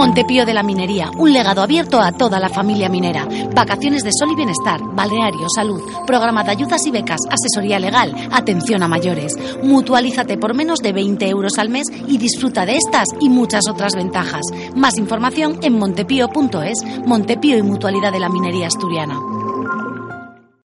Montepío de la Minería, un legado abierto a toda la familia minera. Vacaciones de sol y bienestar, balneario, salud, programa de ayudas y becas, asesoría legal, atención a mayores. Mutualízate por menos de 20 euros al mes y disfruta de estas y muchas otras ventajas. Más información en montepío.es, Montepío y Mutualidad de la Minería Asturiana.